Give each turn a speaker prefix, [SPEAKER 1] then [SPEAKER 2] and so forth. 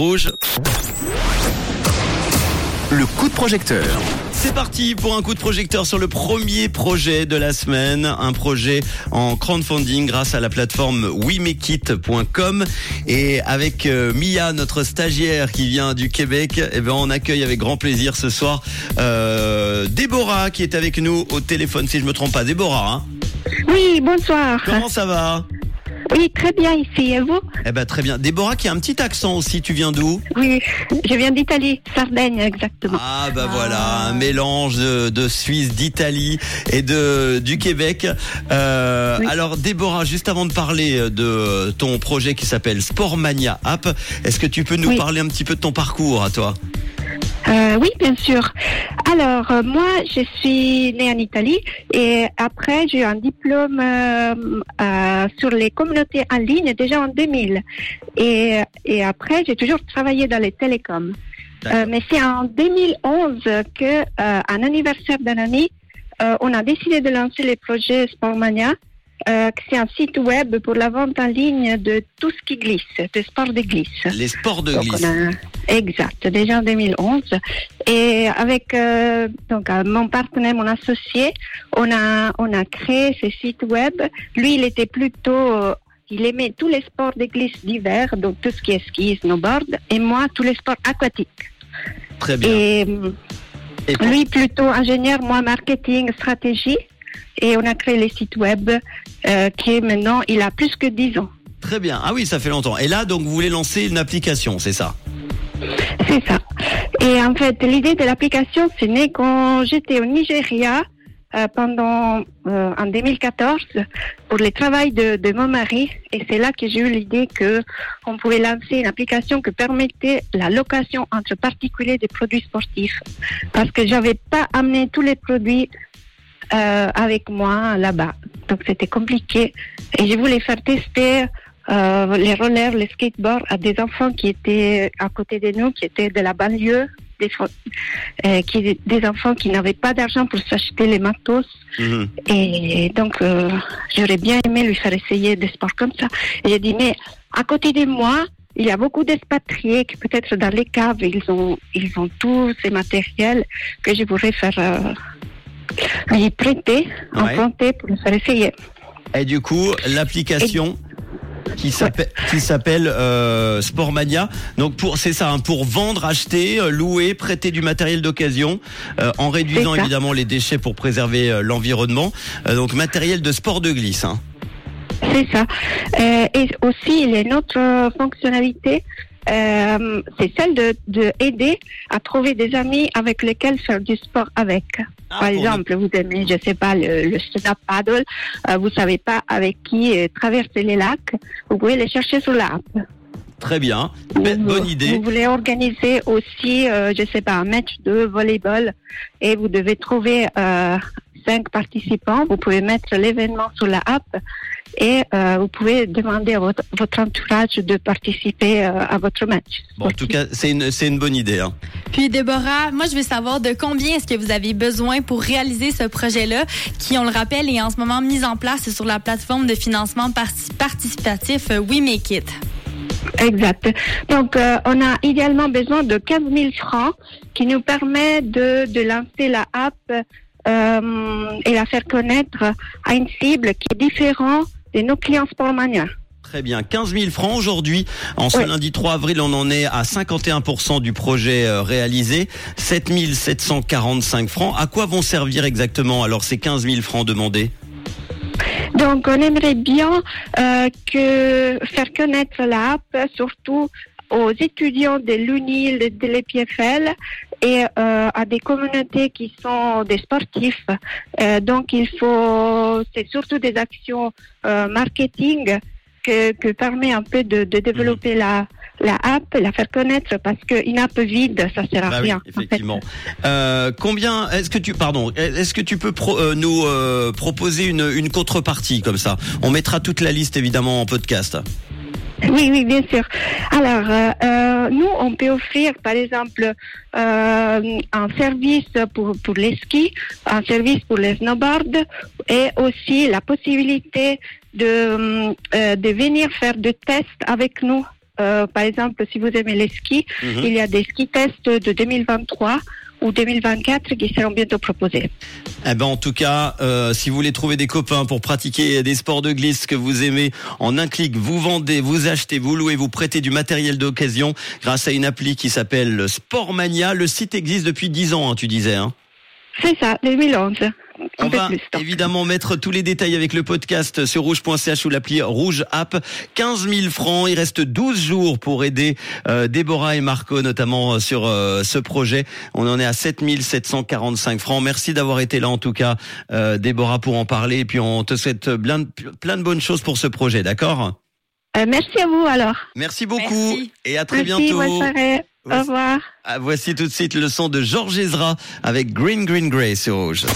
[SPEAKER 1] Rouge.
[SPEAKER 2] Le coup de projecteur.
[SPEAKER 1] C'est parti pour un coup de projecteur sur le premier projet de la semaine, un projet en crowdfunding grâce à la plateforme wemekit.com et avec euh, Mia, notre stagiaire qui vient du Québec, eh ben on accueille avec grand plaisir ce soir euh, Déborah qui est avec nous au téléphone si je me trompe pas. Déborah, hein?
[SPEAKER 3] Oui, bonsoir.
[SPEAKER 1] comment ça va?
[SPEAKER 3] Oui, très bien ici. Et vous
[SPEAKER 1] Eh ben très bien. Déborah qui a un petit accent aussi. Tu viens d'où
[SPEAKER 3] Oui, je viens d'Italie, Sardaigne exactement.
[SPEAKER 1] Ah bah voilà, un mélange de, de Suisse, d'Italie et de du Québec. Euh,
[SPEAKER 3] Oui.
[SPEAKER 1] Alors Déborah, juste avant de parler de ton projet qui s'appelle Sportmania App, est-ce que tu peux nous
[SPEAKER 3] Oui.
[SPEAKER 1] parler un petit peu de ton parcours à toi?
[SPEAKER 3] Euh, oui, bien sûr. Alors, euh, moi, je suis née en Italie et après, j'ai eu un diplôme euh, euh, sur les communautés en ligne déjà en 2000. Et, et après, j'ai toujours travaillé dans les télécoms. Euh, mais c'est en 2011 que, euh, un anniversaire d'un ami, euh, on a décidé de lancer le projet Sportmania. Euh, c'est un site web pour la vente en ligne de tout ce qui glisse, de sport de glisse.
[SPEAKER 1] Les sports de
[SPEAKER 3] Donc,
[SPEAKER 1] glisse.
[SPEAKER 3] on a- exact, déjà en 2011. Et avec euh, donc euh, mon partenaire, mon associé, on a on a créé ce site web. Lui, il était plutôt il aimait tous les sports de glisse d'hiver, donc tout ce qui est ski, snowboard, et moi tous les sports aquatiques.
[SPEAKER 1] Très bien.
[SPEAKER 3] Et lui plutôt ingénieur, moi marketing, stratégie. Et on a créé le site web euh, qui est maintenant, il a plus que 10 ans.
[SPEAKER 1] Très bien. Ah oui, ça fait longtemps. Et là, donc, vous voulez lancer une application, c'est ça?
[SPEAKER 3] C'est ça. Et en fait, l'idée de l'application, c'est né quand j'étais au Nigeria euh, pendant euh, en 2014 pour le travail de, de mon mari. Et c'est là que j'ai eu l'idée que on pouvait lancer une application qui permettait la location entre particuliers des produits sportifs. Parce que j'avais pas amené tous les produits euh, avec moi là-bas. Donc c'était compliqué. Et je voulais faire tester euh, les rollers, les skateboards à des enfants qui étaient à côté de nous, qui étaient de la banlieue, des, euh, qui, des enfants qui n'avaient pas d'argent pour s'acheter les matos.
[SPEAKER 1] Mhm.
[SPEAKER 3] Et donc, euh, j'aurais bien aimé lui faire essayer des sports comme ça. Et j'ai dit, mais à côté de moi, il y a beaucoup d'expatriés qui peut-être dans les caves, ils ont, ils ont tous ces matériels que je voudrais faire prêter,
[SPEAKER 1] Ouais.
[SPEAKER 3] emprunter pour le faire essayer.
[SPEAKER 1] Et du coup, l'application qui s'appelle euh, Sportmania. Donc pour c'est ça, hein, pour vendre, acheter, euh, louer, prêter du matériel d'occasion, euh, en réduisant évidemment les déchets pour préserver euh, l'environnement. Donc matériel de sport de glisse. hein.
[SPEAKER 3] C'est ça. Et aussi, il y a une autre fonctionnalité, euh, c'est celle de, de aider à trouver des amis avec lesquels faire du sport avec.
[SPEAKER 1] Ah,
[SPEAKER 3] Par exemple, vous aimez, je sais pas, le, le stand-up paddle, euh, vous savez pas avec qui euh, traverser les lacs, vous pouvez les chercher sur l'app.
[SPEAKER 1] Très bien, Be-
[SPEAKER 3] Vous-
[SPEAKER 1] bonne idée.
[SPEAKER 3] Vous voulez organiser aussi, euh, je sais pas, un match de volleyball et vous devez trouver euh, cinq participants. Vous pouvez mettre l'événement sur la app et euh, vous pouvez demander à votre, votre entourage de participer euh, à votre match.
[SPEAKER 1] Bon, en tout cas, c'est une c'est une bonne idée. hein.
[SPEAKER 4] Puis Déborah, moi je veux savoir de combien est-ce que vous avez besoin pour réaliser ce projet-là, qui, on le rappelle, est en ce moment mis en place sur la plateforme de financement parti- participatif We Make It.
[SPEAKER 3] Exact. Donc, euh, on a idéalement besoin de 15 000 francs qui nous permet de, de lancer la app euh, et la faire connaître à une cible qui est différente de nos clients Sportmania.
[SPEAKER 1] Très bien, 15 000 francs aujourd'hui. En ce lundi 3 avril, on en est à 51% du projet euh, réalisé. 7 745 francs. À quoi vont servir exactement alors ces 15 000 francs demandés?
[SPEAKER 3] Donc, on aimerait bien euh, que faire connaître l'app, surtout aux étudiants de l'UNIL, de l'EPFL et euh, à des communautés qui sont des sportifs. Euh, donc, il faut, c'est surtout des actions euh, marketing que, que permet un peu de, de développer la, la app, la faire connaître parce qu'une app vide, ça sert à
[SPEAKER 1] Bah oui,
[SPEAKER 3] rien. en fait.
[SPEAKER 1] effectivement. Euh, combien est-ce que tu pardon est-ce que tu peux pro- euh, nous euh, proposer une, une contrepartie comme ça? On mettra toute la liste évidemment en podcast.
[SPEAKER 3] Oui, oui, bien sûr. Alors, euh, nous, on peut offrir, par exemple, euh, un service pour, pour les skis, un service pour les snowboards et aussi la possibilité de, euh, de venir faire des tests avec nous euh, par exemple, si vous aimez les skis,
[SPEAKER 1] Mhm.
[SPEAKER 3] il y a des ski tests de 2023 ou 2024 qui seront bientôt proposés.
[SPEAKER 1] Eh ben en tout cas, euh, si vous voulez trouver des copains pour pratiquer des sports de glisse que vous aimez, en un clic, vous vendez, vous achetez, vous louez, vous prêtez du matériel d'occasion grâce à une appli qui s'appelle Sportmania. Le site existe depuis 10 ans, hein, tu disais. Hein.
[SPEAKER 3] C'est ça, 2011.
[SPEAKER 1] On va
[SPEAKER 3] plus.
[SPEAKER 1] évidemment mettre tous les détails avec le podcast sur rouge.ch ou l'appli Rouge App. 15 000 francs. Il reste 12 jours pour aider euh, Déborah et Marco, notamment euh, sur euh, ce projet. On en est à 7 745 francs. Merci d'avoir été là en tout cas, euh, Déborah, pour en parler. Et puis on te souhaite plein de, plein de bonnes choses pour ce projet, d'accord?
[SPEAKER 3] Euh, merci à vous alors.
[SPEAKER 1] Merci beaucoup
[SPEAKER 4] Merci.
[SPEAKER 1] et à très
[SPEAKER 3] merci,
[SPEAKER 1] bientôt.
[SPEAKER 3] bonne soirée. Au
[SPEAKER 1] Voici-
[SPEAKER 3] revoir.
[SPEAKER 1] Ah, voici tout de suite le son de Georges Ezra avec Green Green Grey sur Rouge.